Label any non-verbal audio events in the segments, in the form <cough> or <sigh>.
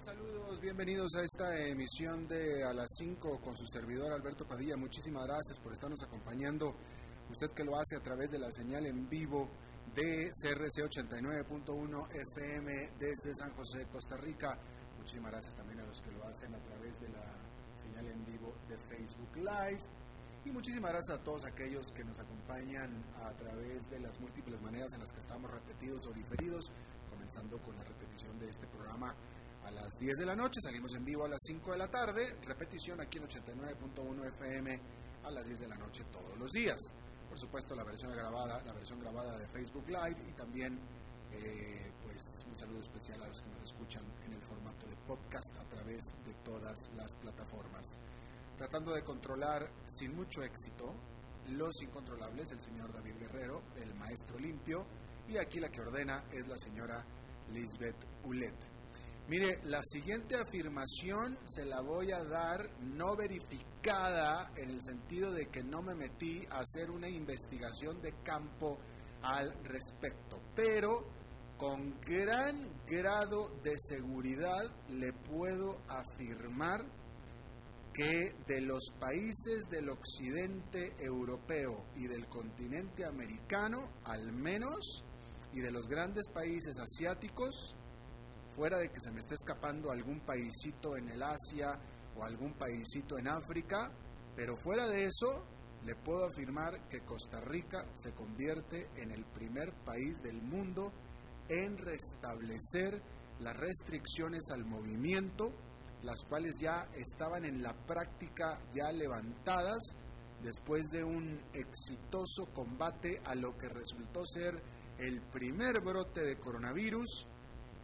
Saludos, bienvenidos a esta emisión de A las 5 con su servidor Alberto Padilla. Muchísimas gracias por estarnos acompañando. Usted que lo hace a través de la señal en vivo de CRC 89.1 FM desde San José, Costa Rica. Muchísimas gracias también a los que lo hacen a través de la señal en vivo de Facebook Live. Y muchísimas gracias a todos aquellos que nos acompañan a través de las múltiples maneras en las que estamos repetidos o diferidos, comenzando con la repetición de este programa a las 10 de la noche, salimos en vivo a las 5 de la tarde, repetición aquí en 89.1 FM a las 10 de la noche todos los días. Por supuesto la versión grabada, la versión grabada de Facebook Live y también eh, pues un saludo especial a los que nos escuchan en el formato de podcast a través de todas las plataformas. Tratando de controlar sin mucho éxito los incontrolables, el señor David Guerrero, el maestro limpio, y aquí la que ordena es la señora Lisbeth Ulet. Mire, la siguiente afirmación se la voy a dar no verificada en el sentido de que no me metí a hacer una investigación de campo al respecto, pero con gran grado de seguridad le puedo afirmar que de los países del occidente europeo y del continente americano, al menos, y de los grandes países asiáticos, fuera de que se me esté escapando algún paísito en el Asia o algún paísito en África, pero fuera de eso, le puedo afirmar que Costa Rica se convierte en el primer país del mundo en restablecer las restricciones al movimiento, las cuales ya estaban en la práctica ya levantadas después de un exitoso combate a lo que resultó ser el primer brote de coronavirus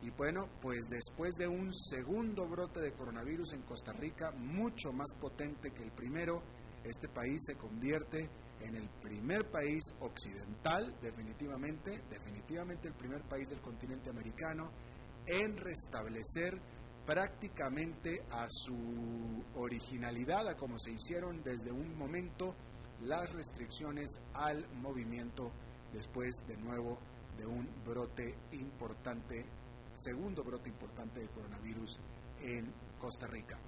y bueno, pues después de un segundo brote de coronavirus en Costa Rica, mucho más potente que el primero, este país se convierte en el primer país occidental, definitivamente, definitivamente el primer país del continente americano, en restablecer prácticamente a su originalidad, a como se hicieron desde un momento las restricciones al movimiento después de nuevo de un brote importante segundo brote importante de coronavirus en Costa Rica.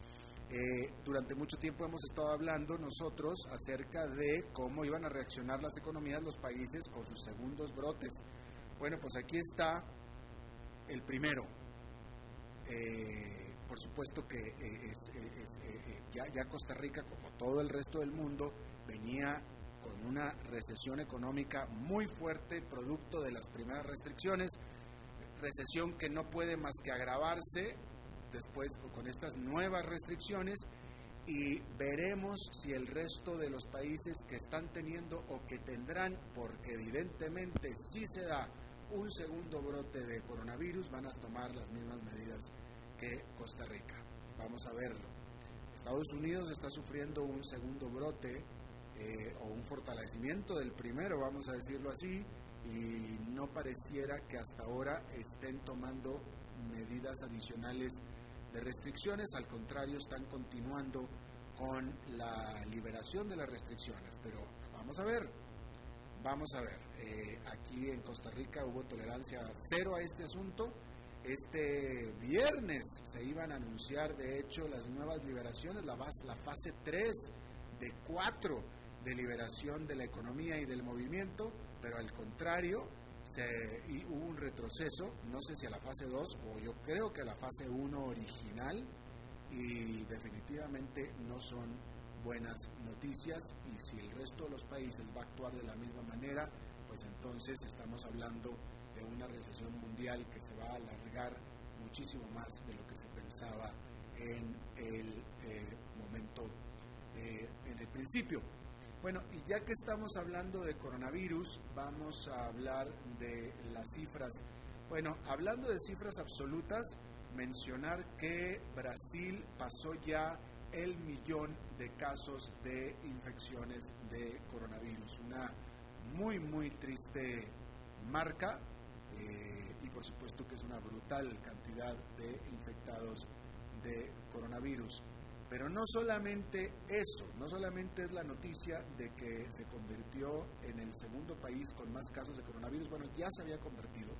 Eh, durante mucho tiempo hemos estado hablando nosotros acerca de cómo iban a reaccionar las economías los países con sus segundos brotes. Bueno, pues aquí está el primero. Eh, por supuesto que eh, ya Costa Rica, como todo el resto del mundo, venía con una recesión económica muy fuerte, producto de las primeras restricciones recesión que no puede más que agravarse después con estas nuevas restricciones y veremos si el resto de los países que están teniendo o que tendrán, porque evidentemente si se da un segundo brote de coronavirus, van a tomar las mismas medidas que Costa Rica. Vamos a verlo. Estados Unidos está sufriendo un segundo brote eh, o un fortalecimiento del primero, vamos a decirlo así, y no pareciera que hasta ahora estén tomando medidas adicionales de restricciones, al contrario, están continuando con la liberación de las restricciones. Pero vamos a ver, vamos a ver, eh, aquí en Costa Rica hubo tolerancia cero a este asunto. Este viernes se iban a anunciar, de hecho, las nuevas liberaciones, la, la fase 3 de 4 de liberación de la economía y del movimiento pero al contrario, hubo un retroceso, no sé si a la fase 2 o yo creo que a la fase 1 original, y definitivamente no son buenas noticias y si el resto de los países va a actuar de la misma manera, pues entonces estamos hablando de una recesión mundial que se va a alargar muchísimo más de lo que se pensaba en el eh, momento, eh, en el principio. Bueno, y ya que estamos hablando de coronavirus, vamos a hablar de las cifras. Bueno, hablando de cifras absolutas, mencionar que Brasil pasó ya el millón de casos de infecciones de coronavirus. Una muy, muy triste marca eh, y por supuesto que es una brutal cantidad de infectados de coronavirus. Pero no solamente eso, no solamente es la noticia de que se convirtió en el segundo país con más casos de coronavirus, bueno, ya se había convertido,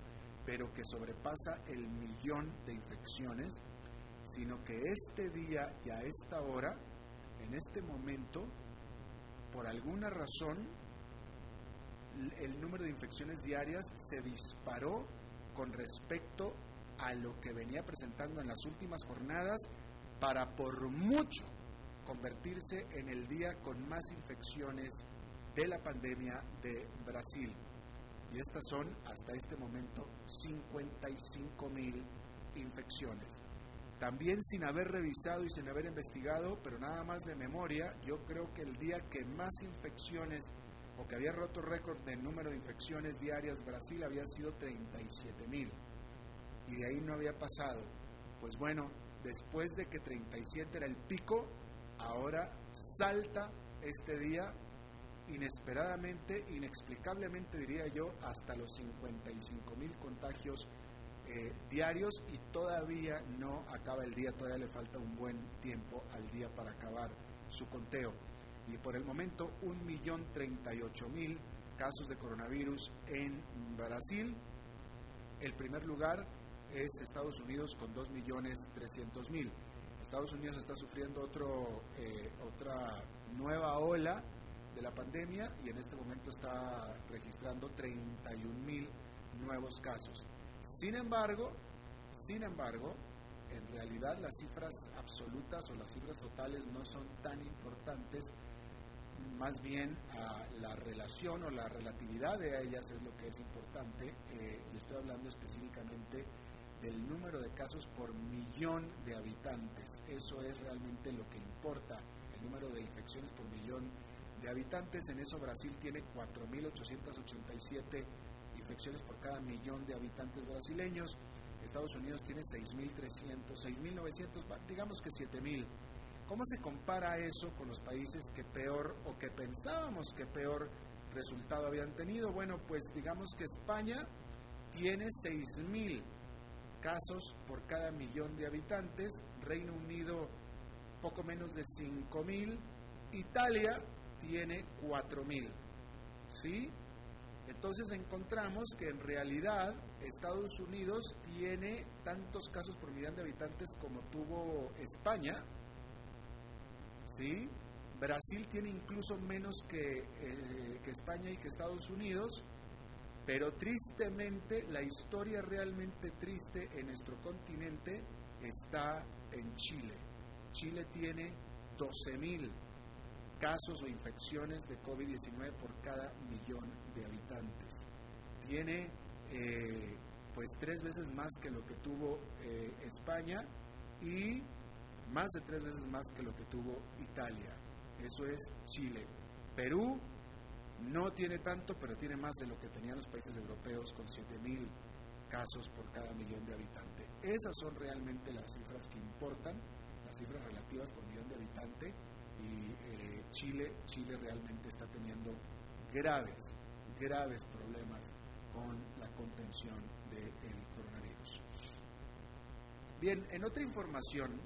pero que sobrepasa el millón de infecciones, sino que este día y a esta hora, en este momento, por alguna razón, el número de infecciones diarias se disparó con respecto a lo que venía presentando en las últimas jornadas para por mucho convertirse en el día con más infecciones de la pandemia de Brasil. Y estas son hasta este momento 55 mil infecciones. También sin haber revisado y sin haber investigado, pero nada más de memoria, yo creo que el día que más infecciones o que había roto récord de número de infecciones diarias Brasil había sido 37 mil. Y de ahí no había pasado. Pues bueno, después de que 37 era el pico, ahora salta este día inesperadamente, inexplicablemente diría yo, hasta los 55 mil contagios eh, diarios y todavía no acaba el día, todavía le falta un buen tiempo al día para acabar su conteo. Y por el momento, 1.038.000 casos de coronavirus en Brasil. El primer lugar es Estados Unidos con 2.300.000. Estados Unidos está sufriendo otro, eh, otra nueva ola de la pandemia y en este momento está registrando 31.000 nuevos casos. Sin embargo, sin embargo, en realidad las cifras absolutas o las cifras totales no son tan importantes, más bien la relación o la relatividad de ellas es lo que es importante. Eh, y estoy hablando específicamente del número de casos por millón de habitantes. Eso es realmente lo que importa, el número de infecciones por millón de habitantes. En eso Brasil tiene 4.887 infecciones por cada millón de habitantes brasileños. Estados Unidos tiene 6.300, 6.900, digamos que 7.000. ¿Cómo se compara eso con los países que peor o que pensábamos que peor resultado habían tenido? Bueno, pues digamos que España tiene 6.000 casos por cada millón de habitantes, Reino Unido poco menos de 5.000, Italia tiene 4.000. ¿Sí? Entonces encontramos que en realidad Estados Unidos tiene tantos casos por millón de habitantes como tuvo España. ¿Sí? Brasil tiene incluso menos que, eh, que España y que Estados Unidos. Pero tristemente, la historia realmente triste en nuestro continente está en Chile. Chile tiene 12.000 casos o infecciones de COVID-19 por cada millón de habitantes. Tiene eh, pues tres veces más que lo que tuvo eh, España y más de tres veces más que lo que tuvo Italia. Eso es Chile. Perú no tiene tanto, pero tiene más de lo que tenían los países europeos con 7.000 casos por cada millón de habitantes. Esas son realmente las cifras que importan, las cifras relativas por millón de habitante y eh, Chile, Chile realmente está teniendo graves, graves problemas con la contención del coronavirus. Bien, en otra información,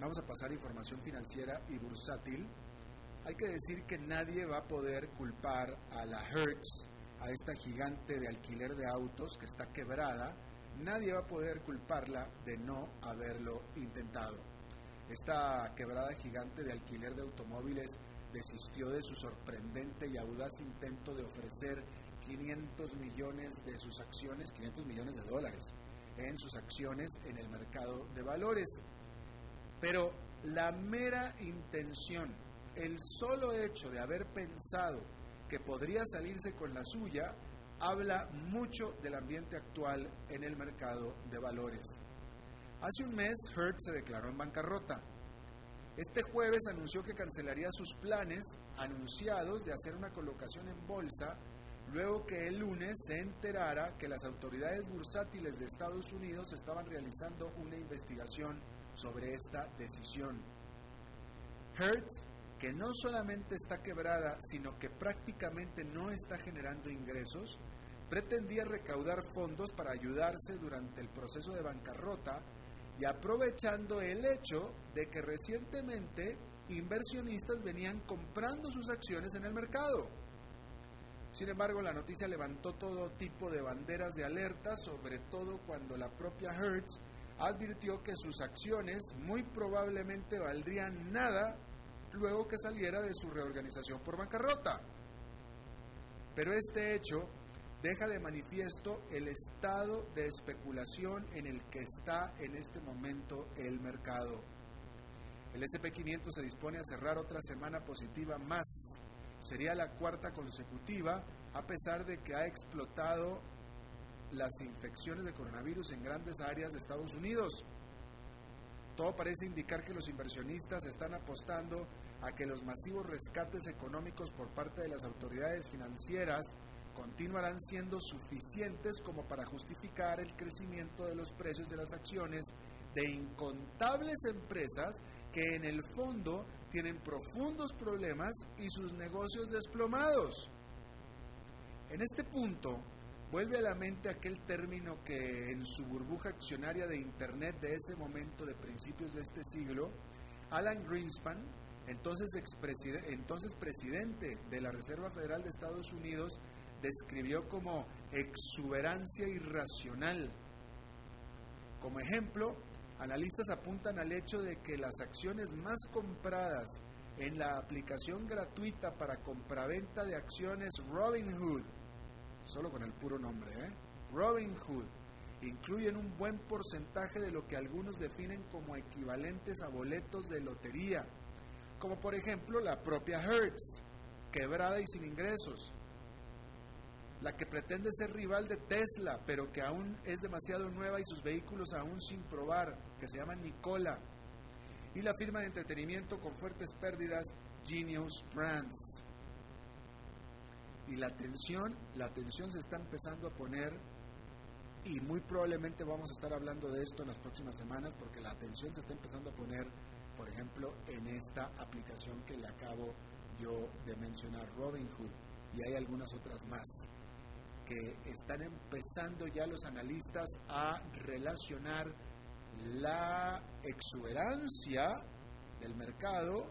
vamos a pasar a información financiera y bursátil hay que decir que nadie va a poder culpar a la Hertz, a esta gigante de alquiler de autos que está quebrada, nadie va a poder culparla de no haberlo intentado. Esta quebrada gigante de alquiler de automóviles desistió de su sorprendente y audaz intento de ofrecer 500 millones de sus acciones, 500 millones de dólares en sus acciones en el mercado de valores. Pero la mera intención el solo hecho de haber pensado que podría salirse con la suya habla mucho del ambiente actual en el mercado de valores. Hace un mes Hertz se declaró en bancarrota. Este jueves anunció que cancelaría sus planes anunciados de hacer una colocación en bolsa luego que el lunes se enterara que las autoridades bursátiles de Estados Unidos estaban realizando una investigación sobre esta decisión. Hertz, que no solamente está quebrada, sino que prácticamente no está generando ingresos, pretendía recaudar fondos para ayudarse durante el proceso de bancarrota y aprovechando el hecho de que recientemente inversionistas venían comprando sus acciones en el mercado. Sin embargo, la noticia levantó todo tipo de banderas de alerta, sobre todo cuando la propia Hertz advirtió que sus acciones muy probablemente valdrían nada luego que saliera de su reorganización por bancarrota. Pero este hecho deja de manifiesto el estado de especulación en el que está en este momento el mercado. El SP500 se dispone a cerrar otra semana positiva más. Sería la cuarta consecutiva, a pesar de que ha explotado las infecciones de coronavirus en grandes áreas de Estados Unidos. Todo parece indicar que los inversionistas están apostando a que los masivos rescates económicos por parte de las autoridades financieras continuarán siendo suficientes como para justificar el crecimiento de los precios de las acciones de incontables empresas que en el fondo tienen profundos problemas y sus negocios desplomados. En este punto, vuelve a la mente aquel término que en su burbuja accionaria de Internet de ese momento de principios de este siglo, Alan Greenspan, entonces, entonces presidente de la Reserva Federal de Estados Unidos, describió como exuberancia irracional. Como ejemplo, analistas apuntan al hecho de que las acciones más compradas en la aplicación gratuita para compraventa de acciones Robinhood, solo con el puro nombre, ¿eh? Robinhood, incluyen un buen porcentaje de lo que algunos definen como equivalentes a boletos de lotería, como por ejemplo la propia Hertz, quebrada y sin ingresos, la que pretende ser rival de Tesla, pero que aún es demasiado nueva y sus vehículos aún sin probar, que se llama Nicola, y la firma de entretenimiento con fuertes pérdidas Genius Brands. Y la tensión, la tensión se está empezando a poner y muy probablemente vamos a estar hablando de esto en las próximas semanas porque la atención se está empezando a poner, por ejemplo, en esta aplicación que le acabo yo de mencionar, Robinhood, y hay algunas otras más que están empezando ya los analistas a relacionar la exuberancia del mercado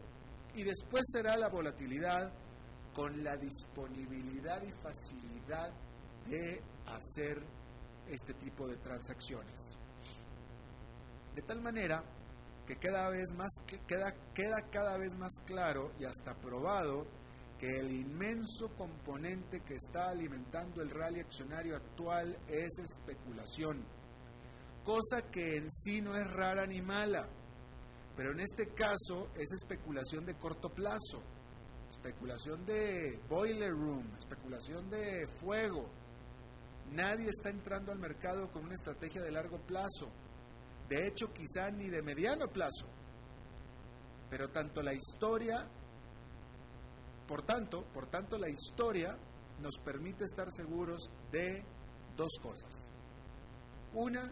y después será la volatilidad con la disponibilidad y facilidad de hacer este tipo de transacciones. De tal manera que cada vez más queda, queda cada vez más claro y hasta probado que el inmenso componente que está alimentando el rally accionario actual es especulación, cosa que en sí no es rara ni mala, pero en este caso es especulación de corto plazo, especulación de boiler room, especulación de fuego. Nadie está entrando al mercado con una estrategia de largo plazo, de hecho quizá ni de mediano plazo, pero tanto la historia por tanto, por tanto, la historia nos permite estar seguros de dos cosas. Una,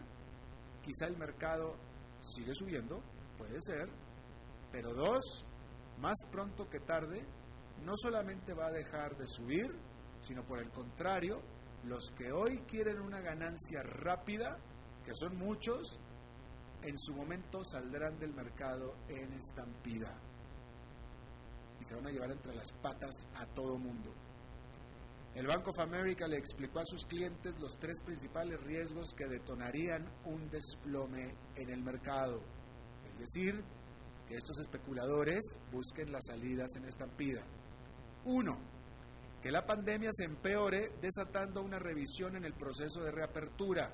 quizá el mercado sigue subiendo, puede ser, pero dos, más pronto que tarde, no solamente va a dejar de subir, sino por el contrario, los que hoy quieren una ganancia rápida, que son muchos, en su momento saldrán del mercado en estampida y se van a llevar entre las patas a todo mundo. El Bank of America le explicó a sus clientes los tres principales riesgos que detonarían un desplome en el mercado. Es decir, que estos especuladores busquen las salidas en estampida. Uno, que la pandemia se empeore desatando una revisión en el proceso de reapertura,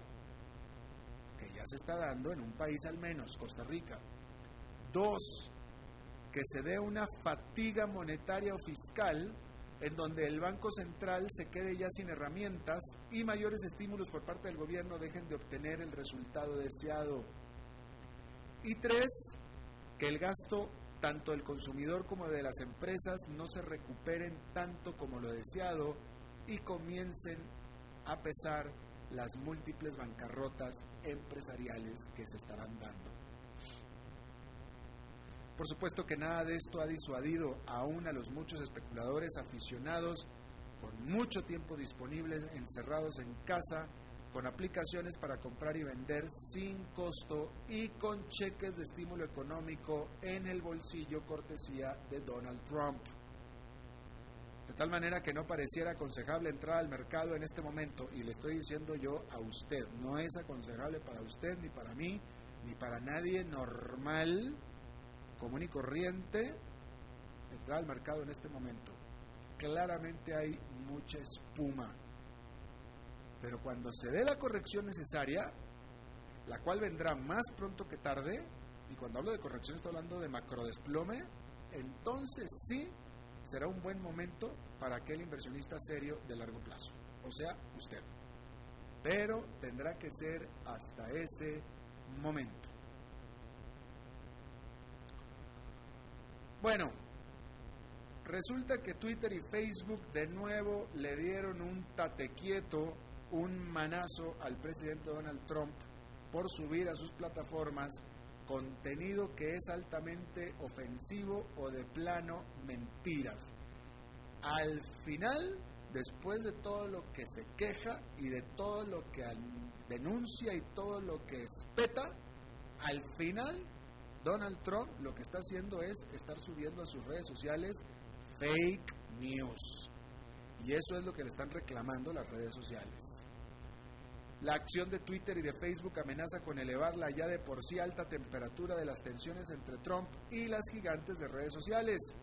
se está dando en un país al menos, Costa Rica. Dos, que se dé una fatiga monetaria o fiscal en donde el Banco Central se quede ya sin herramientas y mayores estímulos por parte del gobierno dejen de obtener el resultado deseado. Y tres, que el gasto tanto del consumidor como de las empresas no se recuperen tanto como lo deseado y comiencen a pesar las múltiples bancarrotas empresariales que se estarán dando. Por supuesto que nada de esto ha disuadido aún a los muchos especuladores aficionados con mucho tiempo disponible encerrados en casa, con aplicaciones para comprar y vender sin costo y con cheques de estímulo económico en el bolsillo cortesía de Donald Trump. De tal manera que no pareciera aconsejable entrar al mercado en este momento, y le estoy diciendo yo a usted, no es aconsejable para usted, ni para mí, ni para nadie normal, común y corriente, entrar al mercado en este momento claramente hay mucha espuma. Pero cuando se dé la corrección necesaria, la cual vendrá más pronto que tarde, y cuando hablo de corrección estoy hablando de macrodesplome, entonces sí será un buen momento para aquel inversionista serio de largo plazo, o sea, usted. Pero tendrá que ser hasta ese momento. Bueno, Resulta que Twitter y Facebook de nuevo le dieron un tatequieto, un manazo al presidente Donald Trump por subir a sus plataformas contenido que es altamente ofensivo o de plano mentiras. Al final, después de todo lo que se queja y de todo lo que denuncia y todo lo que espeta, al final Donald Trump lo que está haciendo es estar subiendo a sus redes sociales fake news. Y eso es lo que le están reclamando las redes sociales. La acción de Twitter y de Facebook amenaza con elevar la ya de por sí alta temperatura de las tensiones entre Trump y las gigantes de redes sociales.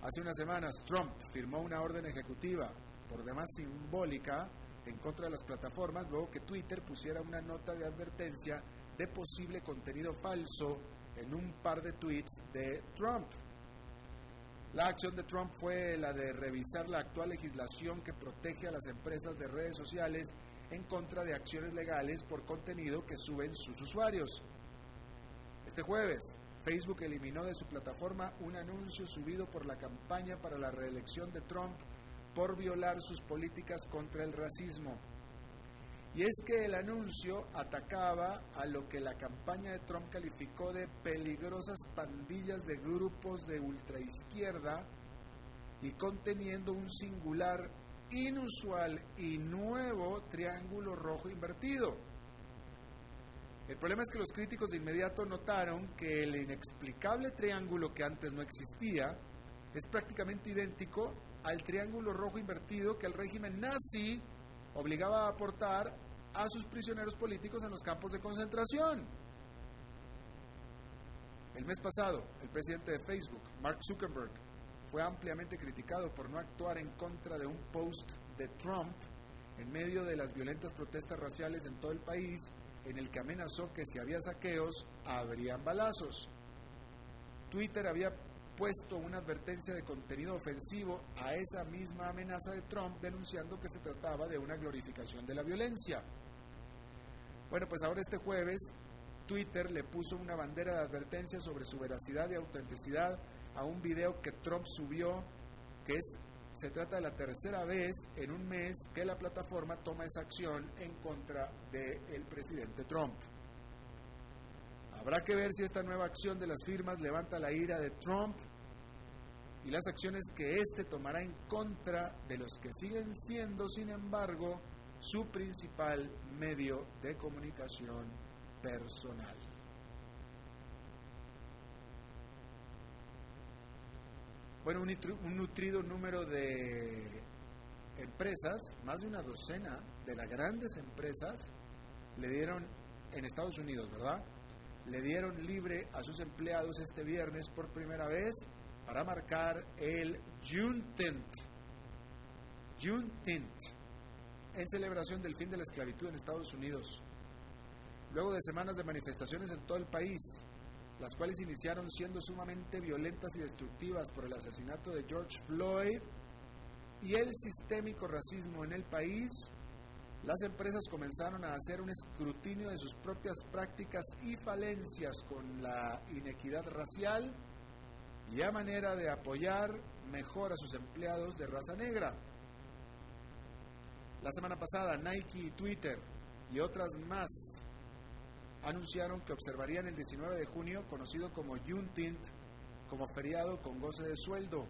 Hace unas semanas Trump firmó una orden ejecutiva, por demás simbólica, en contra de las plataformas, luego que Twitter pusiera una nota de advertencia de posible contenido falso en un par de tweets de Trump. La acción de Trump fue la de revisar la actual legislación que protege a las empresas de redes sociales en contra de acciones legales por contenido que suben sus usuarios. Este jueves, Facebook eliminó de su plataforma un anuncio subido por la campaña para la reelección de Trump por violar sus políticas contra el racismo. Y es que el anuncio atacaba a lo que la campaña de Trump calificó de peligrosas pandillas de grupos de ultraizquierda y conteniendo un singular, inusual y nuevo triángulo rojo invertido. El problema es que los críticos de inmediato notaron que el inexplicable triángulo que antes no existía es prácticamente idéntico al triángulo rojo invertido que el régimen nazi obligaba a aportar a sus prisioneros políticos en los campos de concentración. El mes pasado, el presidente de Facebook, Mark Zuckerberg, fue ampliamente criticado por no actuar en contra de un post de Trump en medio de las violentas protestas raciales en todo el país, en el que amenazó que si había saqueos, habrían balazos. Twitter había puesto una advertencia de contenido ofensivo a esa misma amenaza de Trump, denunciando que se trataba de una glorificación de la violencia. Bueno, pues ahora este jueves Twitter le puso una bandera de advertencia sobre su veracidad y autenticidad a un video que Trump subió, que es se trata de la tercera vez en un mes que la plataforma toma esa acción en contra del presidente Trump. Habrá que ver si esta nueva acción de las firmas levanta la ira de Trump y las acciones que éste tomará en contra de los que siguen siendo, sin embargo, su principal medio de comunicación personal. Bueno, un nutrido número de empresas, más de una docena de las grandes empresas, le dieron, en Estados Unidos, ¿verdad? Le dieron libre a sus empleados este viernes por primera vez para marcar el Juneteenth. Juneteenth en celebración del fin de la esclavitud en Estados Unidos. Luego de semanas de manifestaciones en todo el país, las cuales iniciaron siendo sumamente violentas y destructivas por el asesinato de George Floyd y el sistémico racismo en el país, las empresas comenzaron a hacer un escrutinio de sus propias prácticas y falencias con la inequidad racial y a manera de apoyar mejor a sus empleados de raza negra. La semana pasada Nike y Twitter y otras más anunciaron que observarían el 19 de junio, conocido como Juneteenth, como feriado con goce de sueldo.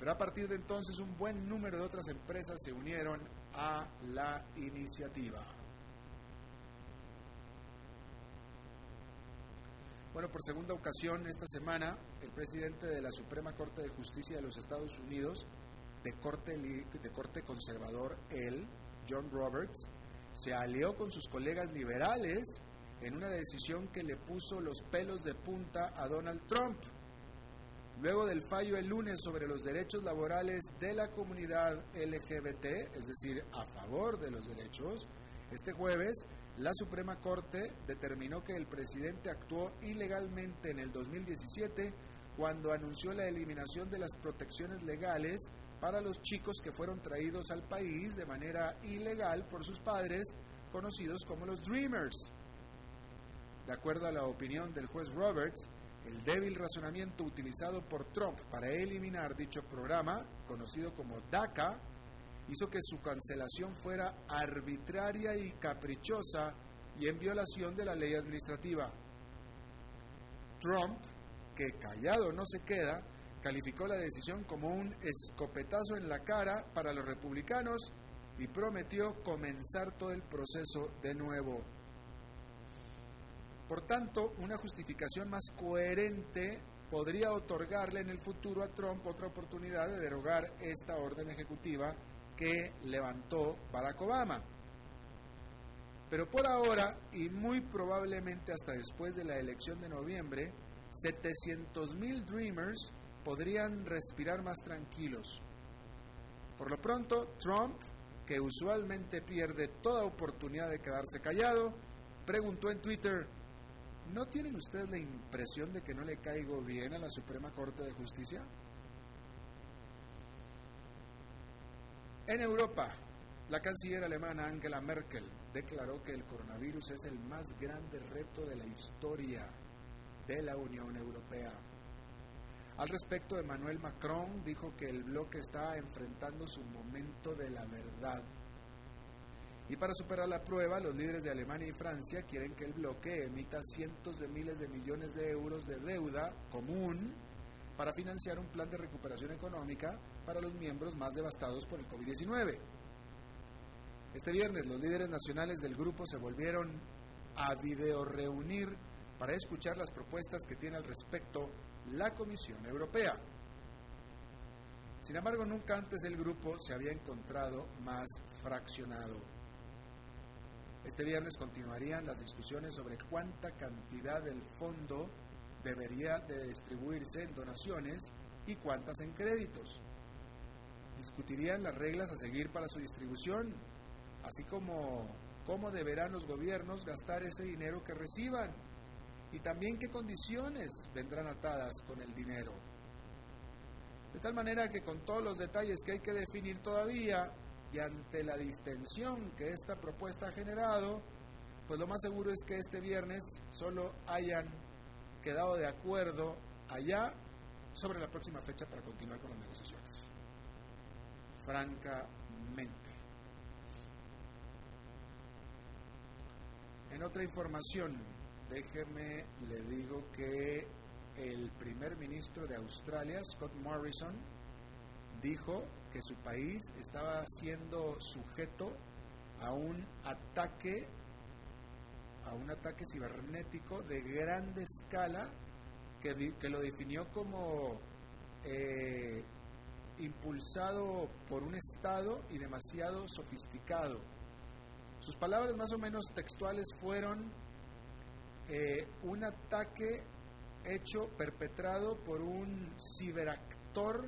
Pero a partir de entonces un buen número de otras empresas se unieron a la iniciativa. Bueno, por segunda ocasión esta semana, el presidente de la Suprema Corte de Justicia de los Estados Unidos, de corte, de corte conservador, él, John Roberts, se alió con sus colegas liberales en una decisión que le puso los pelos de punta a Donald Trump. Luego del fallo el lunes sobre los derechos laborales de la comunidad LGBT, es decir, a favor de los derechos, este jueves la Suprema Corte determinó que el presidente actuó ilegalmente en el 2017 cuando anunció la eliminación de las protecciones legales para los chicos que fueron traídos al país de manera ilegal por sus padres, conocidos como los Dreamers. De acuerdo a la opinión del juez Roberts, el débil razonamiento utilizado por Trump para eliminar dicho programa, conocido como DACA, hizo que su cancelación fuera arbitraria y caprichosa y en violación de la ley administrativa. Trump, que callado no se queda, calificó la decisión como un escopetazo en la cara para los republicanos y prometió comenzar todo el proceso de nuevo. Por tanto, una justificación más coherente podría otorgarle en el futuro a Trump otra oportunidad de derogar esta orden ejecutiva que levantó Barack Obama. Pero por ahora, y muy probablemente hasta después de la elección de noviembre, 700.000 Dreamers podrían respirar más tranquilos. Por lo pronto, Trump, que usualmente pierde toda oportunidad de quedarse callado, preguntó en Twitter, ¿No tienen ustedes la impresión de que no le caigo bien a la Suprema Corte de Justicia? En Europa, la canciller alemana Angela Merkel declaró que el coronavirus es el más grande reto de la historia de la Unión Europea. Al respecto, Emmanuel Macron dijo que el bloque está enfrentando su momento de la verdad y para superar la prueba, los líderes de Alemania y Francia quieren que el bloque emita cientos de miles de millones de euros de deuda común para financiar un plan de recuperación económica para los miembros más devastados por el COVID-19. Este viernes los líderes nacionales del grupo se volvieron a video reunir para escuchar las propuestas que tiene al respecto la Comisión Europea. Sin embargo, nunca antes el grupo se había encontrado más fraccionado. Este viernes continuarían las discusiones sobre cuánta cantidad del fondo debería de distribuirse en donaciones y cuántas en créditos. Discutirían las reglas a seguir para su distribución, así como cómo deberán los gobiernos gastar ese dinero que reciban y también qué condiciones vendrán atadas con el dinero. De tal manera que con todos los detalles que hay que definir todavía, y ante la distensión que esta propuesta ha generado, pues lo más seguro es que este viernes solo hayan quedado de acuerdo allá sobre la próxima fecha para continuar con las negociaciones. Francamente. En otra información, déjeme le digo que el primer ministro de Australia, Scott Morrison, dijo que su país estaba siendo sujeto a un ataque a un ataque cibernético de grande escala que, que lo definió como eh, impulsado por un Estado y demasiado sofisticado. Sus palabras más o menos textuales fueron eh, un ataque hecho, perpetrado por un ciberactor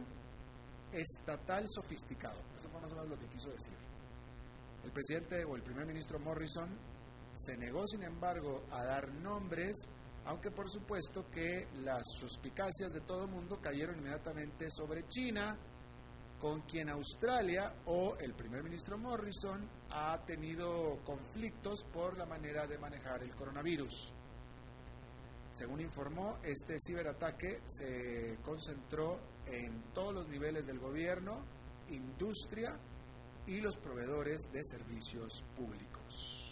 estatal sofisticado. Eso fue más o menos lo que quiso decir. El presidente o el primer ministro Morrison se negó, sin embargo, a dar nombres, aunque por supuesto que las suspicacias de todo el mundo cayeron inmediatamente sobre China, con quien Australia o el primer ministro Morrison ha tenido conflictos por la manera de manejar el coronavirus. Según informó, este ciberataque se concentró en todos los niveles del gobierno, industria y los proveedores de servicios públicos.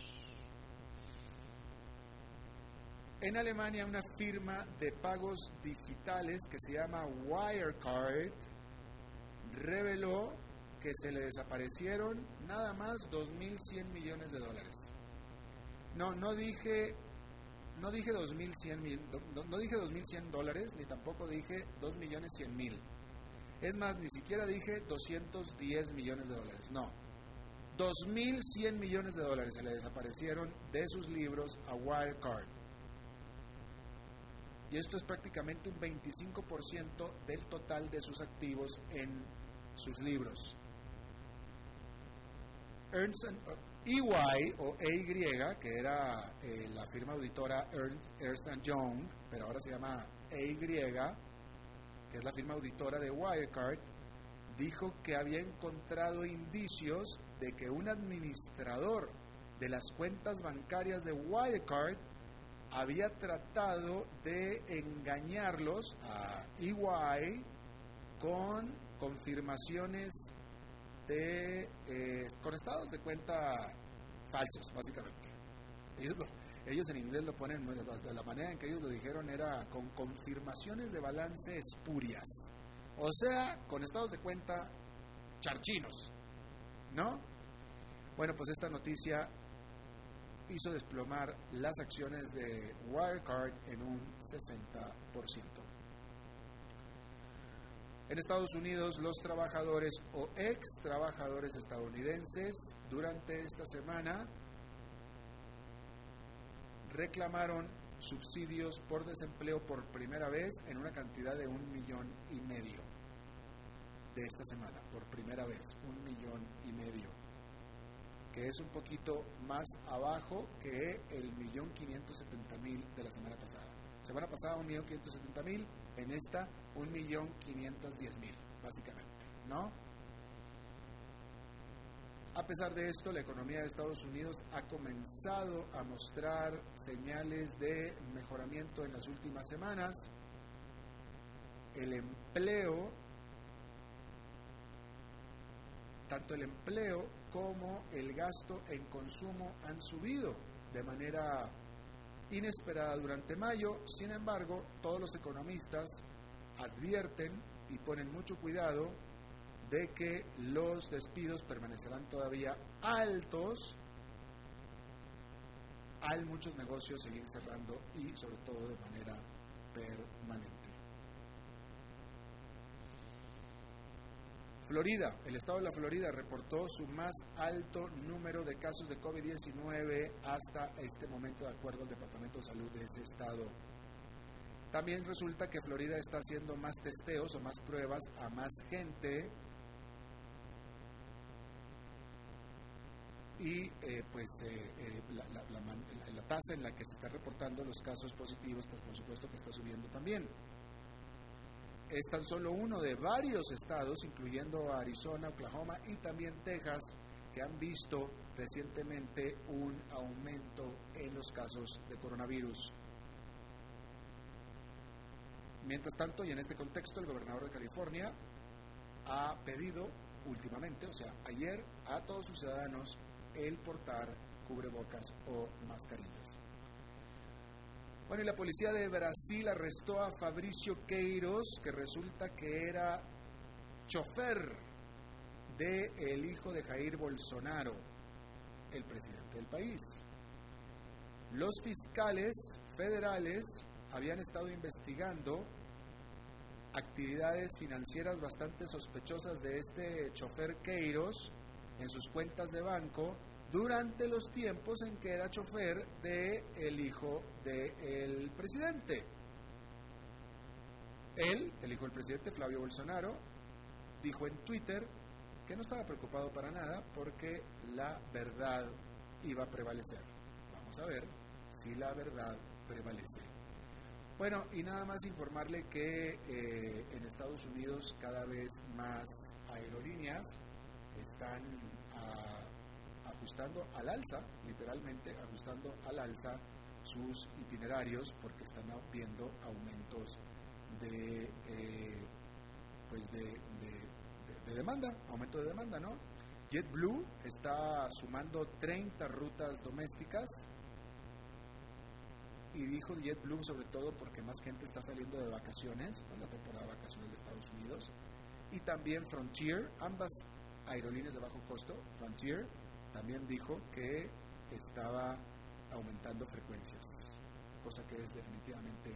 En Alemania una firma de pagos digitales que se llama Wirecard reveló que se le desaparecieron nada más 2.100 millones de dólares. No, no dije, no dije 2.100 no, no dije 2.100 dólares, ni tampoco dije 2 millones 100 mil. Es más, ni siquiera dije 210 millones de dólares, no. 2.100 millones de dólares se le desaparecieron de sus libros a Wirecard. Y esto es prácticamente un 25% del total de sus activos en sus libros. Ernst EY o EY, que era eh, la firma auditora Ernst Young, pero ahora se llama EY, que es la firma auditora de Wirecard, dijo que había encontrado indicios de que un administrador de las cuentas bancarias de Wirecard había tratado de engañarlos a EY con confirmaciones de eh, con estados de cuenta falsos, básicamente. Ellos, en inglés lo ponen, de la manera en que ellos lo dijeron era con confirmaciones de balance espurias. O sea, con estados de cuenta charchinos, ¿no? Bueno, pues esta noticia hizo desplomar las acciones de Wirecard en un 60%. En Estados Unidos, los trabajadores o ex trabajadores estadounidenses durante esta semana reclamaron subsidios por desempleo por primera vez en una cantidad de un millón y medio de esta semana, por primera vez, un millón y medio, que es un poquito más abajo que el millón quinientos setenta mil de la semana pasada. Semana pasada un millón quinientos setenta mil, en esta un millón quinientos diez mil, básicamente, ¿no? A pesar de esto, la economía de Estados Unidos ha comenzado a mostrar señales de mejoramiento en las últimas semanas. El empleo, tanto el empleo como el gasto en consumo han subido de manera inesperada durante mayo. Sin embargo, todos los economistas advierten y ponen mucho cuidado de que los despidos permanecerán todavía altos al muchos negocios seguir cerrando y sobre todo de manera permanente. Florida, el estado de la Florida reportó su más alto número de casos de COVID-19 hasta este momento, de acuerdo al Departamento de Salud de ese estado. También resulta que Florida está haciendo más testeos o más pruebas a más gente y eh, pues eh, eh, la, la, tasa en la que se está reportando los casos positivos, pues por supuesto que está subiendo también. Es tan solo uno de varios estados, incluyendo Arizona, Oklahoma y también Texas, que han visto recientemente un aumento en los casos de coronavirus. Mientras tanto, y en este contexto, el gobernador de California ha pedido últimamente, o sea, ayer, a todos sus ciudadanos el portar cubrebocas o mascarillas. Bueno, y la policía de Brasil arrestó a Fabricio Queiros, que resulta que era chofer de el hijo de Jair Bolsonaro, el presidente del país. Los fiscales federales habían estado investigando actividades financieras bastante sospechosas de este chofer Queiros en sus cuentas de banco durante los tiempos en que era chofer de hijo del presidente. Él, el hijo del presidente Flavio Bolsonaro, dijo en Twitter que no estaba preocupado para nada porque la verdad iba a prevalecer. Vamos a ver si la verdad prevalece. Bueno, y nada más informarle que eh, en Estados Unidos cada vez más aerolíneas están ajustando al alza, literalmente ajustando al alza sus itinerarios porque están viendo aumentos de, eh, pues de, demanda, aumento de demanda, ¿no? JetBlue está sumando 30 rutas domésticas y dijo JetBlue sobre todo porque más gente está saliendo de vacaciones, con la temporada de vacaciones de Estados Unidos, y también Frontier, ambas aerolíneas de bajo costo, Frontier también dijo que estaba aumentando frecuencias, cosa que es definitivamente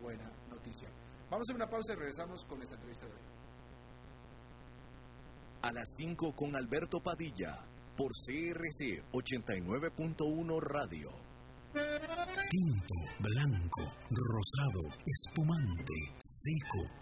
buena noticia. Vamos a hacer una pausa y regresamos con esta entrevista de hoy. A las 5 con Alberto Padilla, por CRC 89.1 Radio. Tinto, blanco, rosado, espumante, seco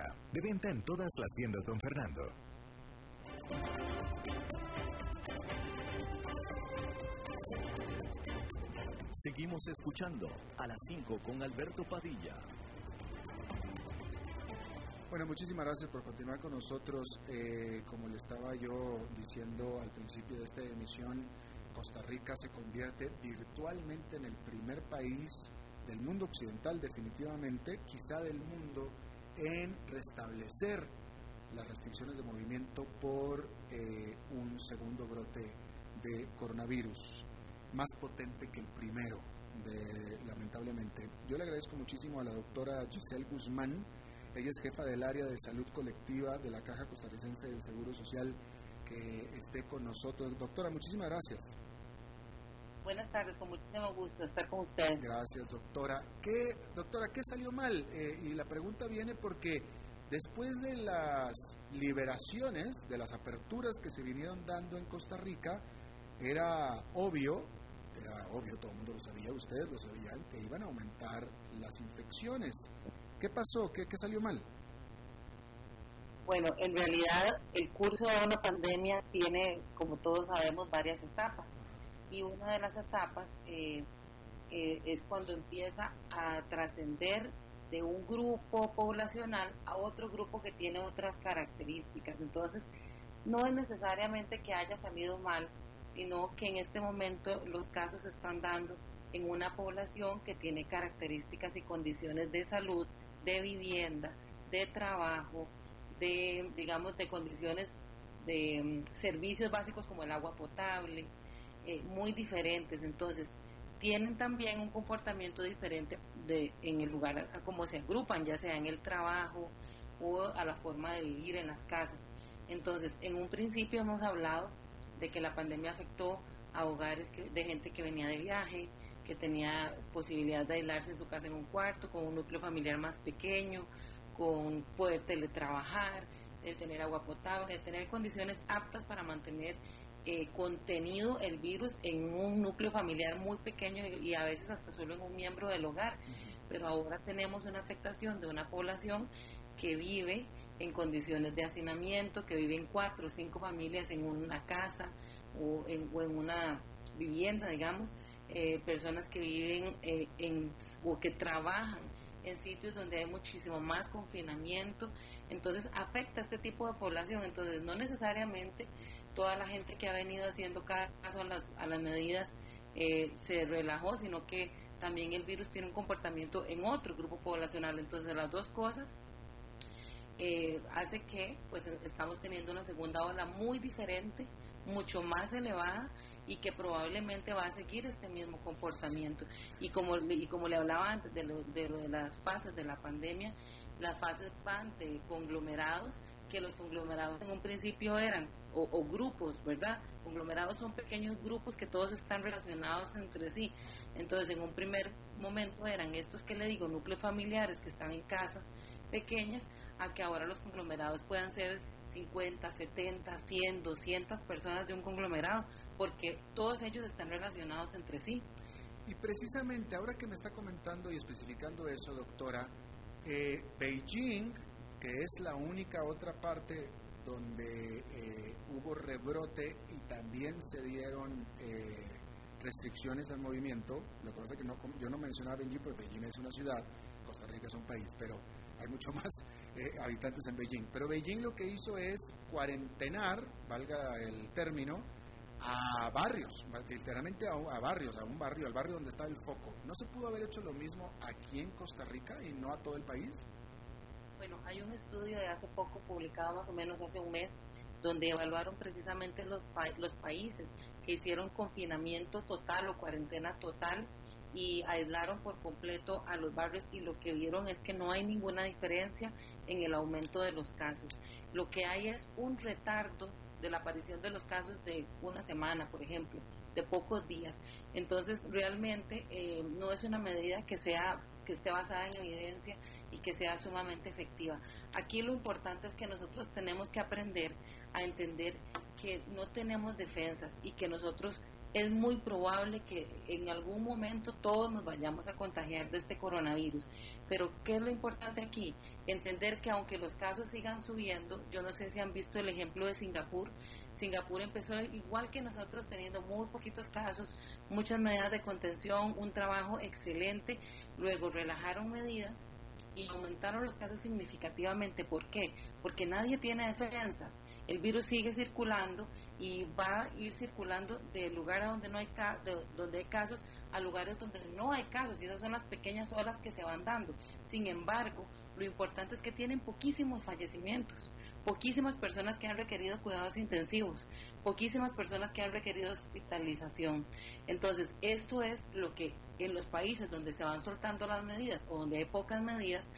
De venta en todas las tiendas, don Fernando. Seguimos escuchando a las 5 con Alberto Padilla. Bueno, muchísimas gracias por continuar con nosotros. Eh, como le estaba yo diciendo al principio de esta emisión, Costa Rica se convierte virtualmente en el primer país del mundo occidental, definitivamente, quizá del mundo, en restablecer las restricciones de movimiento por eh, un segundo brote de coronavirus, más potente que el primero, de, lamentablemente. Yo le agradezco muchísimo a la doctora Giselle Guzmán, ella es jefa del área de salud colectiva de la Caja Costarricense del Seguro Social, que esté con nosotros. Doctora, muchísimas gracias. Buenas tardes, con muchísimo gusto estar con ustedes. Gracias, doctora. ¿Qué, doctora, qué salió mal? Eh, y la pregunta viene porque después de las liberaciones, de las aperturas que se vinieron dando en Costa Rica, era obvio, era obvio, todo el mundo lo sabía, ustedes lo sabían, que iban a aumentar las infecciones. ¿Qué pasó? ¿Qué, qué salió mal? Bueno, en realidad el curso de una pandemia tiene, como todos sabemos, varias etapas y una de las etapas eh, eh, es cuando empieza a trascender de un grupo poblacional a otro grupo que tiene otras características. Entonces, no es necesariamente que haya salido mal, sino que en este momento los casos se están dando en una población que tiene características y condiciones de salud, de vivienda, de trabajo, de, digamos, de condiciones de mm, servicios básicos como el agua potable, eh, muy diferentes, entonces tienen también un comportamiento diferente de, en el lugar a, cómo se agrupan, ya sea en el trabajo o a la forma de vivir en las casas. Entonces, en un principio hemos hablado de que la pandemia afectó a hogares de gente que venía de viaje, que tenía posibilidad de aislarse en su casa en un cuarto, con un núcleo familiar más pequeño, con poder teletrabajar, de tener agua potable, de tener condiciones aptas para mantener eh, contenido el virus en un núcleo familiar muy pequeño y, a veces hasta solo en un miembro del hogar. Pero ahora tenemos una afectación de una población que vive en condiciones de hacinamiento, que viven cuatro o cinco familias en una casa o en, una vivienda, digamos, eh, personas que viven eh, en, o que trabajan en sitios donde hay muchísimo más confinamiento, entonces afecta a este tipo de población, entonces no necesariamente toda la gente que ha venido haciendo caso a las, a las medidas eh, se relajó, sino que también el virus tiene un comportamiento en otro grupo poblacional. Entonces, las dos cosas eh, hace que pues estamos teniendo una segunda ola muy diferente, mucho más elevada y que probablemente va a seguir este mismo comportamiento. Y como, y como le hablaba antes de lo, de lo de las fases de la pandemia, las fases van de conglomerados que los conglomerados en un principio eran, o, o, grupos, ¿verdad? Conglomerados son pequeños grupos que todos están relacionados entre sí. Entonces, en un primer momento eran estos que le digo, núcleos familiares que están en casas pequeñas, a que ahora los conglomerados puedan ser 50, 70, 100, 200 personas de un conglomerado, porque todos ellos están relacionados entre sí. Y precisamente ahora que me está comentando y especificando eso, doctora, eh, Beijing, que es la única otra parte donde eh, hubo rebrote y también se dieron eh, restricciones al movimiento, lo que pasa es que no, yo no mencionaba Beijing porque Beijing es una ciudad, Costa Rica es un país, pero hay mucho <laughs> más habitantes en Beijing. Pero Beijing lo que hizo es cuarentenar, valga el término, a barrios, literalmente a, barrios, a un barrio, al barrio donde está el foco. ¿No se pudo haber hecho lo mismo aquí en Costa Rica y no a todo el país? Bueno, hay un estudio de hace poco publicado más o menos hace un mes donde evaluaron precisamente los, los países que hicieron confinamiento total o cuarentena total y aislaron por completo a los barrios y lo que vieron es que no hay ninguna diferencia en el aumento de los casos. Lo que hay es un retardo de la aparición de los casos de una semana, por ejemplo, de pocos días. Entonces, realmente eh, no es una medida que sea que esté basada en evidencia y que sea sumamente efectiva. Aquí lo importante es que nosotros tenemos que aprender a entender que no tenemos defensas y que nosotros es muy probable que en algún momento todos nos vayamos a contagiar de este coronavirus. Pero ¿qué es lo importante aquí? Entender que aunque los casos sigan subiendo, yo no sé si han visto el ejemplo de Singapur, Singapur empezó igual que nosotros teniendo muy poquitos casos, muchas medidas de contención, un trabajo excelente, luego relajaron medidas y aumentaron los casos significativamente. ¿Por qué? Porque nadie tiene defensas. El virus sigue circulando y va a ir circulando de lugar a donde no hay donde hay casos a lugares donde no hay casos y esas son las pequeñas olas que se van dando. Sin embargo, lo importante es que tienen poquísimos fallecimientos, poquísimas personas que han requerido cuidados intensivos, poquísimas personas que han requerido hospitalización. Entonces, esto es lo que en los países donde se van soltando las medidas o donde hay pocas medidas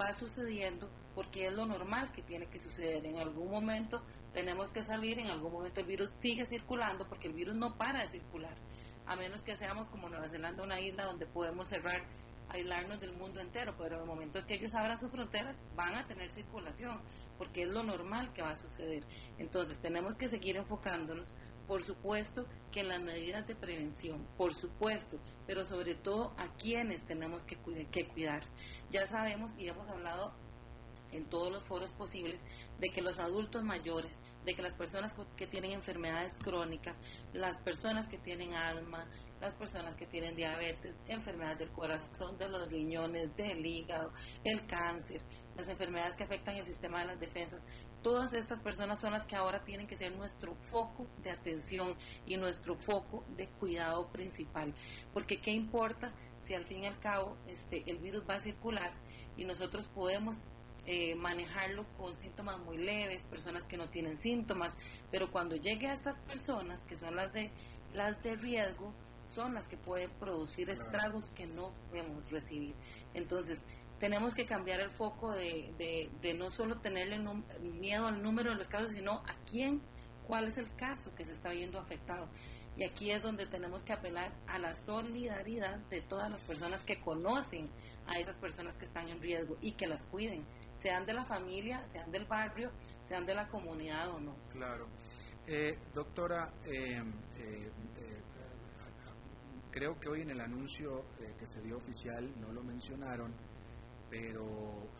va sucediendo porque es lo normal que tiene que suceder. En algún momento tenemos que salir, en algún momento el virus sigue circulando porque el virus no para de circular, a menos que seamos como Nueva Zelanda, una isla donde podemos cerrar, aislarnos del mundo entero, pero en el momento en que ellos abran sus fronteras van a tener circulación, porque es lo normal que va a suceder. Entonces tenemos que seguir enfocándonos, por supuesto, que en las medidas de prevención, por supuesto, pero sobre todo a quienes tenemos que, que cuidar. Ya sabemos y hemos hablado en todos los foros posibles de que los adultos mayores, de que las personas que tienen enfermedades crónicas, las personas que tienen asma, las personas que tienen diabetes, enfermedades del corazón, de los riñones, del hígado, el cáncer, las enfermedades que afectan el sistema de las defensas, todas estas personas son las que ahora tienen que ser nuestro foco de atención y nuestro foco de cuidado principal. Porque qué importa si al fin y al cabo este, el virus va a circular y nosotros podemos eh, manejarlo con síntomas muy leves, personas que no tienen síntomas, pero cuando llegue a estas personas, que son las de, las de riesgo, son las que pueden producir estragos que no podemos recibir. Entonces, tenemos que cambiar el foco de, de, no solo tenerle miedo al número de los casos, sino a quién, cuál es el caso que se está viendo afectado. Y aquí es donde tenemos que apelar a la solidaridad de todas las personas que conocen a esas personas que están en riesgo y que las cuiden sean de la familia, sean del barrio, sean de la comunidad o no. Claro. Eh, doctora, eh, eh, creo que hoy en el anuncio que se dio oficial no lo mencionaron, pero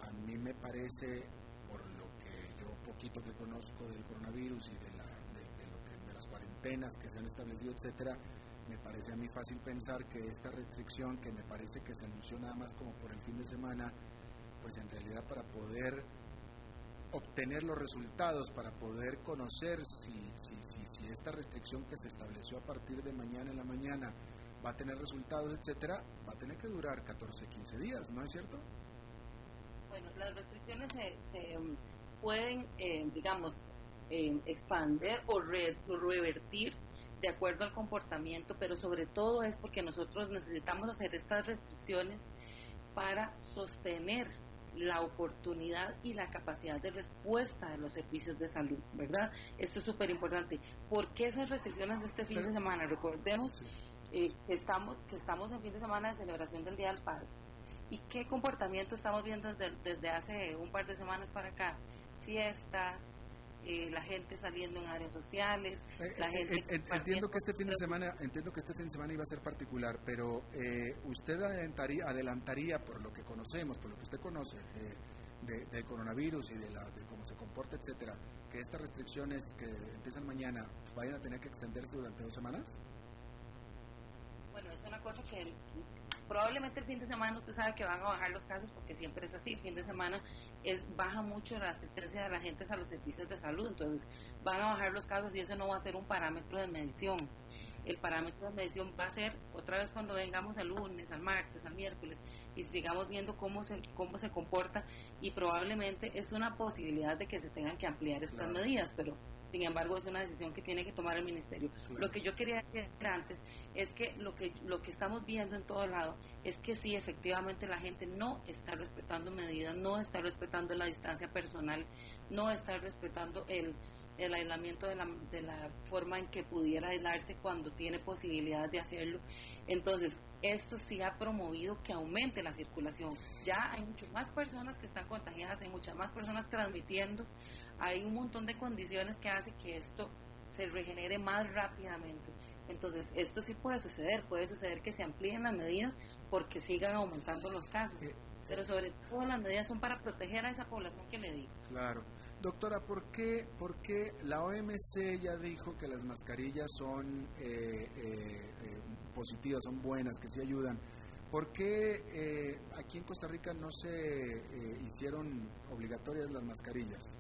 a mí me parece, por lo que yo poquito que conozco del coronavirus y de, la, de, de las cuarentenas que se han establecido, etcétera, me parece a mí fácil pensar que esta restricción, que me parece que se anunció nada más como por el fin de semana, pues en realidad para poder obtener los resultados, para poder conocer si, si, si, esta restricción que se estableció a partir de mañana en la mañana va a tener resultados, etcétera, va a tener que durar 14, 15 días, ¿no es cierto? Bueno, las restricciones se, um, pueden, eh, digamos, eh, expander o, o revertir de acuerdo al comportamiento, pero sobre todo es porque nosotros necesitamos hacer estas restricciones para sostener la oportunidad y la capacidad de respuesta de los servicios de salud, ¿verdad? Esto es súper importante. ¿Por qué esas restricciones de este fin de semana? Recordemos eh, que, estamos, que estamos en fin de semana de celebración del Día del Padre. ¿Y qué comportamiento estamos viendo desde, desde hace un par de semanas para acá? Fiestas, eh, la gente saliendo en áreas sociales, eh, la eh, gente entiendo que este fin de semana entiendo que este fin de semana iba a ser particular, pero usted adelantaría, adelantaría por lo que conocemos, por lo que usted conoce del coronavirus y de, la, de cómo se comporta, etcétera, que estas restricciones que empiezan mañana vayan a tener que extenderse durante dos semanas. Bueno, es una cosa que probablemente el fin de semana usted sabe que van a bajar los casos porque siempre es así, el fin de semana es baja mucho la asistencia de la gente a los servicios de salud, entonces van a bajar los casos y eso no va a ser un parámetro de medición. El parámetro de medición va a ser otra vez cuando vengamos el lunes, al martes, al miércoles y sigamos viendo cómo se cómo se comporta y probablemente es una posibilidad de que se tengan que ampliar estas medidas, pero sin embargo, es una decisión que tiene que tomar el ministerio. Lo que yo quería decir antes es que lo que lo que estamos viendo en todo lado es que sí, efectivamente, la gente no está respetando medidas, no está respetando la distancia personal, no está respetando el, el aislamiento de la, de la forma en que pudiera aislarse cuando tiene posibilidad de hacerlo. Entonces, esto sí ha promovido que aumente la circulación. Ya hay muchas más personas que están contagiadas, hay muchas más personas transmitiendo hay un montón de condiciones que hacen que esto se regenere más rápidamente. Entonces, esto sí puede suceder, puede suceder que se amplíen las medidas porque sigan aumentando los casos, eh, pero sobre todo las medidas son para proteger a esa población que le digo. Claro. Doctora, ¿por qué, por qué la OMC ya dijo que las mascarillas son eh, eh, positivas, son buenas, que sí ayudan? ¿Por qué aquí en Costa Rica no se hicieron obligatorias las mascarillas?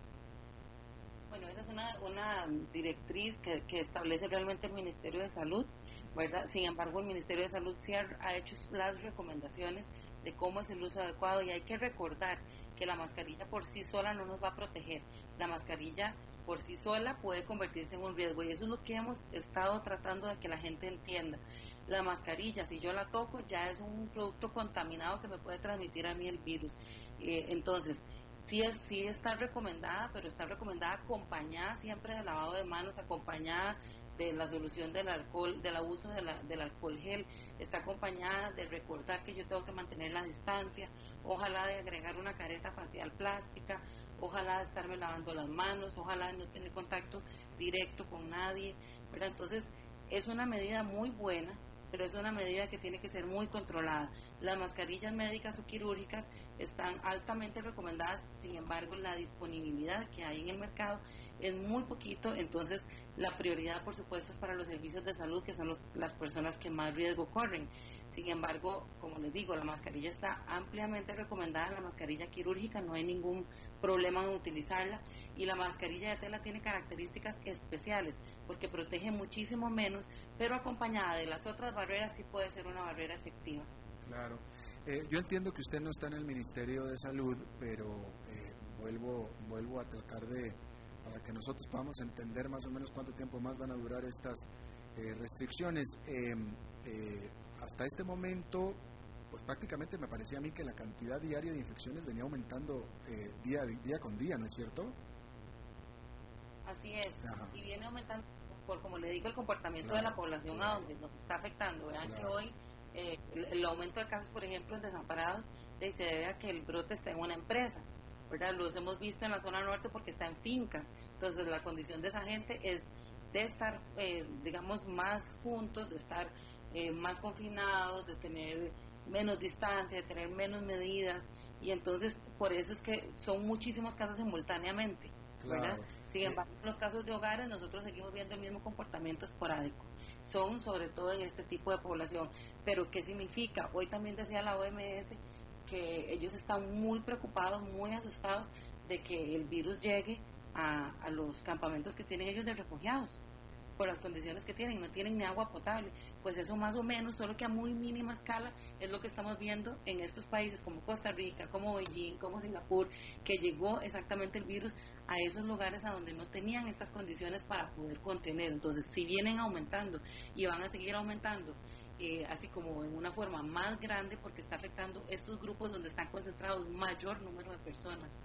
Bueno, esa es una, una directriz que, establece realmente el Ministerio de Salud, ¿verdad? Sin embargo, el Ministerio de Salud sí ha, ha hecho las recomendaciones de cómo es el uso adecuado y hay que recordar que la mascarilla por sí sola no nos va a proteger. La mascarilla por sí sola puede convertirse en un riesgo y eso es lo que hemos estado tratando de que la gente entienda. La mascarilla, si yo la toco, ya es un producto contaminado que me puede transmitir a mí el virus. Eh, entonces, sí, es, sí está recomendada, pero está recomendada acompañada siempre del lavado de manos, acompañada de la solución del alcohol, del abuso del alcohol gel, está acompañada de recordar que yo tengo que mantener la distancia, ojalá de agregar una careta facial plástica, ojalá de estarme lavando las manos, ojalá de no tener contacto directo con nadie, ¿verdad? Entonces, es una medida muy buena, pero es una medida que tiene que ser muy controlada. Las mascarillas médicas o quirúrgicas están altamente recomendadas, sin embargo la disponibilidad que hay en el mercado es muy poquito, entonces la prioridad por supuesto es para los servicios de salud, que son las personas que más riesgo corren. Sin embargo, como les digo, la mascarilla está ampliamente recomendada, la mascarilla quirúrgica, no hay ningún problema en utilizarla y la mascarilla de tela tiene características especiales porque protege muchísimo menos, pero acompañada de las otras barreras sí puede ser una barrera efectiva. Claro. Eh, yo entiendo que usted no está en el Ministerio de Salud, pero eh, vuelvo, vuelvo a tratar de, para que nosotros podamos entender más o menos cuánto tiempo más van a durar estas eh, restricciones. Em, hasta este momento, pues prácticamente me parecía a mí que la cantidad diaria de infecciones venía aumentando día, día con día, ¿no es cierto? Así es, y viene aumentando por, como le digo, el comportamiento de la población a donde nos está afectando. Vean que hoy eh, el, aumento de casos, por ejemplo, en desamparados, se debe a que el brote está en una empresa. ¿verdad? Los hemos visto en la zona norte porque está en fincas. Entonces, la condición de esa gente es de estar, eh, digamos, más juntos, de estar eh, más confinados, de tener menos distancia, de tener menos medidas. Y entonces, por eso es que son muchísimos casos simultáneamente. ¿verdad? Sin embargo, en los casos de hogares, nosotros seguimos viendo el mismo comportamiento esporádico son sobre todo en este tipo de población. Pero ¿qué significa? Hoy también decía la OMS que ellos están muy preocupados, muy asustados de que el virus llegue a, a los campamentos que tienen ellos de refugiados por las condiciones que tienen, no tienen ni agua potable. Pues eso más o menos, solo que a muy mínima escala, es lo que estamos viendo en estos países como Costa Rica, como Beijing, como Singapur, que llegó exactamente el virus a esos lugares a donde no tenían estas condiciones para poder contener. Entonces, si vienen aumentando y van a seguir aumentando, eh, así como en una forma más grande porque está afectando estos grupos donde están concentrados mayor número de personas.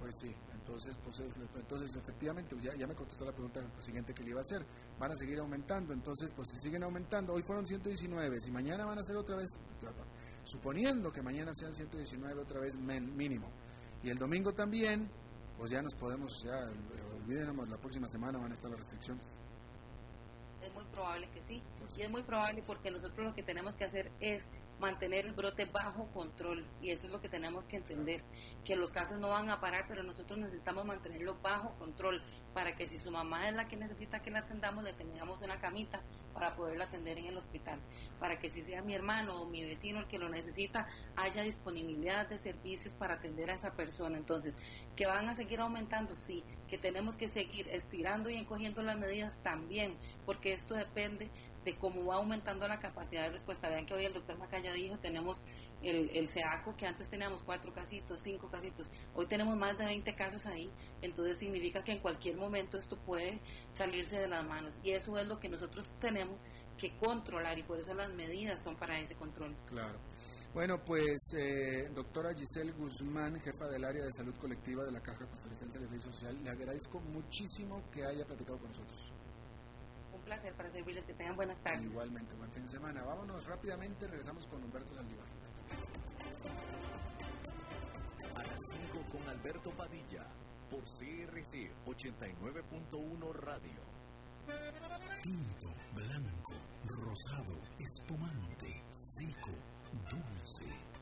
Pues sí, entonces, pues entonces efectivamente, ya, ya me contestó la pregunta siguiente que le iba a hacer. Van a seguir aumentando, entonces, pues si siguen aumentando, hoy fueron 119, si mañana van a ser otra vez, suponiendo que mañana sean 119 otra vez mínimo, y el domingo también, pues ya nos podemos, ya olvídenos, la próxima semana van a estar las restricciones. Es muy probable que sí, pues y es muy probable porque nosotros lo que tenemos que hacer es mantener el brote bajo control y eso es lo que tenemos que entender, que los casos no van a parar, pero nosotros necesitamos mantenerlo bajo control para que si su mamá es la que necesita que la atendamos, le tengamos una camita para poderla atender en el hospital, para que si sea mi hermano o mi vecino el que lo necesita, haya disponibilidad de servicios para atender a esa persona. Entonces, que van a seguir aumentando, sí, que tenemos que seguir estirando y encogiendo las medidas también, porque esto depende de cómo va aumentando la capacidad de respuesta. Vean que hoy el doctor Macaya dijo, tenemos el, el SEACO, que antes teníamos cuatro casitos, cinco casitos, hoy tenemos más de 20 casos ahí, entonces significa que en cualquier momento esto puede salirse de las manos. Y eso es lo que nosotros tenemos que controlar y por eso las medidas son para ese control. Claro. Bueno, pues eh, doctora Giselle Guzmán, jefa del área de salud colectiva de la Caja Costarricense de Servicio Social, le agradezco muchísimo que haya platicado con nosotros placer para servirles. Que tengan buenas tardes. Igualmente, buen fin de semana. Vámonos rápidamente, regresamos con Humberto Saldívar. A las 5 con Alberto Padilla, por CRC 89.1 Radio. Tinto, blanco, rosado, espumante, seco, dulce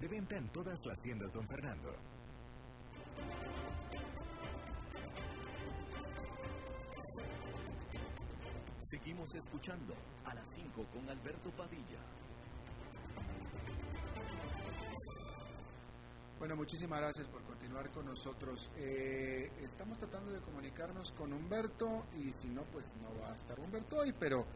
De venta en todas las tiendas Don Fernando. Seguimos escuchando a las 5 con Alberto Padilla. Bueno, muchísimas gracias por continuar con nosotros. Eh, estamos tratando de comunicarnos con Humberto y si no, pues no va a estar Humberto hoy, pero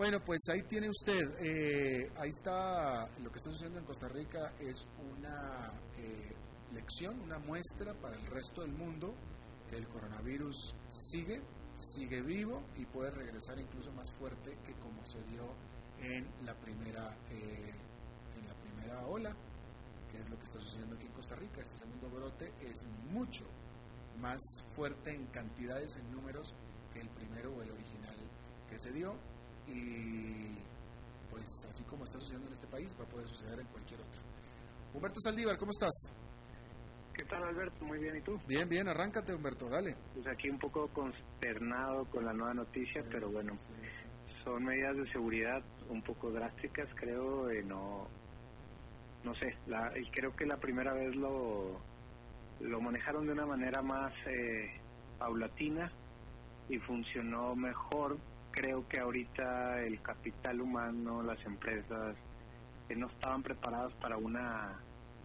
bueno, pues ahí tiene usted, eh, ahí está lo que está sucediendo en Costa Rica, es una eh, lección, una muestra para el resto del mundo que el coronavirus sigue, sigue vivo y puede regresar incluso más fuerte que como se dio en la primera, eh, en la primera ola, que es lo que está sucediendo aquí en Costa Rica. Este segundo brote es mucho más fuerte en cantidades, en números, que el primero o el original que se dio y pues así como está sucediendo en este país va a poder suceder en cualquier otro. Humberto Saldívar, ¿cómo estás? ¿Qué tal Alberto? Muy bien, ¿y tú? Bien, bien, arráncate Humberto, dale. Pues aquí un poco consternado con la nueva noticia, pero bueno, son medidas de seguridad un poco drásticas, creo, eh, no no sé, la, y creo que la primera vez lo, lo manejaron de una manera más eh, paulatina y funcionó mejor creo que ahorita el capital humano, las empresas, eh, no estaban preparadas para una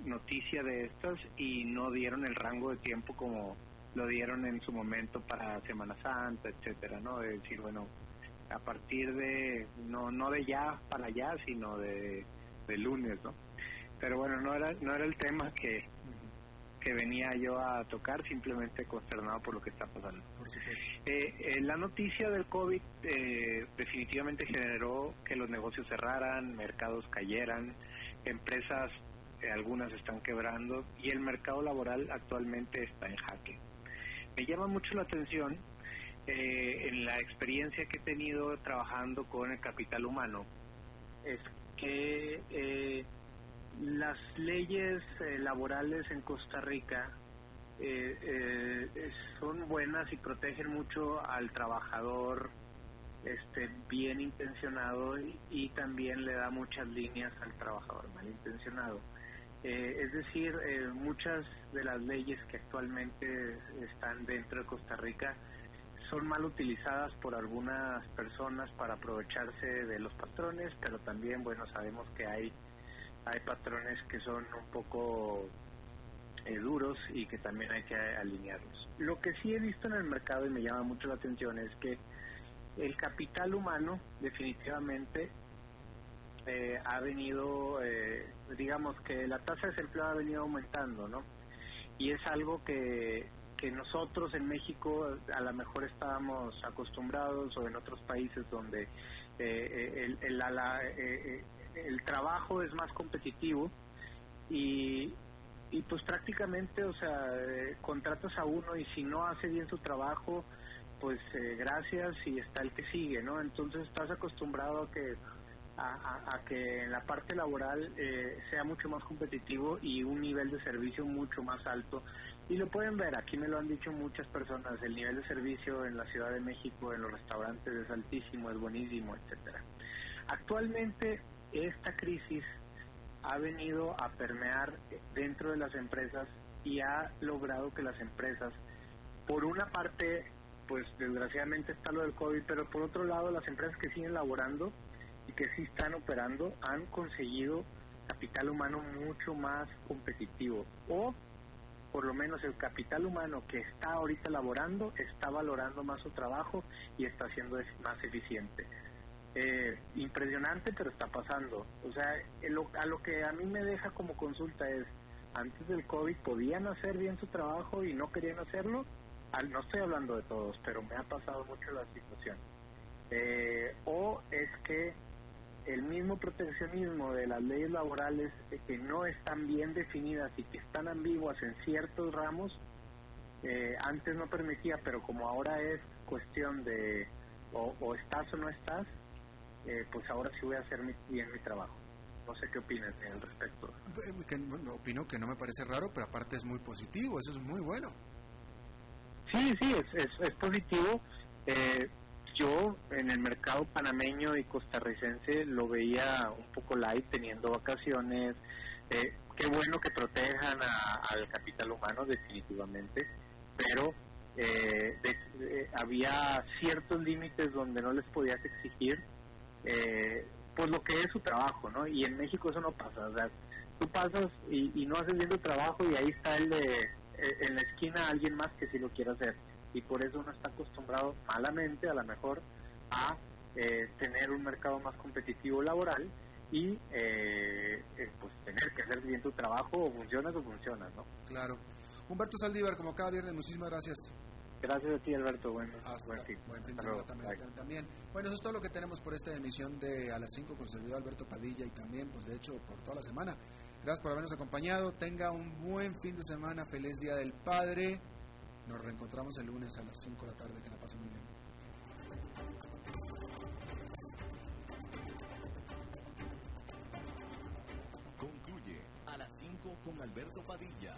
noticia de estas y no dieron el rango de tiempo como lo dieron en su momento para Semana Santa, etcétera, ¿no? De decir, bueno, a partir de, no, no de ya para allá, sino de, de lunes, ¿no? Pero bueno, no era, no era el tema que, que venía yo a tocar, simplemente consternado por lo que está pasando. Eh, eh, la noticia del COVID eh, definitivamente generó que los negocios cerraran, mercados cayeran, empresas, algunas están quebrando y el mercado laboral actualmente está en jaque. Me llama mucho la atención en la experiencia que he tenido trabajando con el capital humano, es que eh, las leyes eh, laborales en Costa Rica son buenas y protegen mucho al trabajador este bien intencionado y, también le da muchas líneas al trabajador malintencionado. Eh, es decir, eh, muchas de las leyes que actualmente están dentro de Costa Rica son mal utilizadas por algunas personas para aprovecharse de los patrones, pero también, bueno, sabemos que hay, hay patrones que son un poco eh, duros y que también hay que alinearlos. Lo que sí he visto en el mercado y me llama mucho la atención es que el capital humano definitivamente eh, ha venido, eh, digamos que la tasa de desempleo ha venido aumentando, ¿no? Y es algo que, que nosotros en México a lo mejor estábamos acostumbrados o en otros países donde eh, el, el, trabajo es más competitivo y, y pues prácticamente, o sea, contratas a uno y si no hace bien su trabajo, pues eh, gracias y está el que sigue, ¿no? Entonces estás acostumbrado a que a, que en la parte laboral eh, sea mucho más competitivo y un nivel de servicio mucho más alto. Y lo pueden ver, aquí me lo han dicho muchas personas, el nivel de servicio en la Ciudad de México, en los restaurantes es altísimo, es buenísimo, etcétera. Actualmente esta crisis ha venido a permear dentro de las empresas y ha logrado que las empresas, por una parte, pues desgraciadamente está lo del COVID, pero por otro lado las empresas que siguen laborando y que sí están operando han conseguido capital humano mucho más competitivo o por lo menos el capital humano que está ahorita laborando está valorando más su trabajo y está siendo más eficiente. Eh, impresionante, pero está pasando. O sea, a lo que a mí me deja como consulta es, antes del COVID podían hacer bien su trabajo y no querían hacerlo, no estoy hablando de todos, pero me ha pasado mucho la situación. Eh, o es que el mismo proteccionismo de las leyes laborales que no están bien definidas y que están ambiguas en ciertos ramos, eh, antes no permitía, pero como ahora es cuestión de o, estás o no estás, eh, pues ahora sí voy a hacer bien mi trabajo. No sé qué opinas al respecto. opino que no me parece raro, pero aparte es muy positivo, eso es muy bueno. Sí, sí, es, es, positivo. Eh, yo en el mercado panameño y costarricense lo veía un poco light, teniendo vacaciones. Eh, qué bueno que protejan al capital humano, definitivamente, pero eh, había ciertos límites donde no les podías exigir pues lo que es su trabajo, ¿no? Y en México eso no pasa, o sea, tú pasas y, y no haces bien tu trabajo y ahí está el de eh, en la esquina alguien más que sí lo quiera hacer. Y por eso uno está acostumbrado malamente, a lo mejor, a eh, tener un mercado más competitivo laboral y eh, pues tener que hacer bien tu trabajo o funcionas o funcionas, ¿no? Claro. Humberto Saldívar, como cada viernes, muchísimas gracias. Gracias a ti, Alberto. Bueno, Hasta, buen fin también, Bueno, eso es todo lo que tenemos por esta emisión de A las 5 con servidor Alberto Padilla y también, pues de hecho, por toda la semana. Gracias por habernos acompañado. Tenga un buen fin de semana. Feliz Día del Padre. Nos reencontramos el lunes a las 5 de la tarde. Que la pasen muy bien. Concluye a las 5 con Alberto Padilla.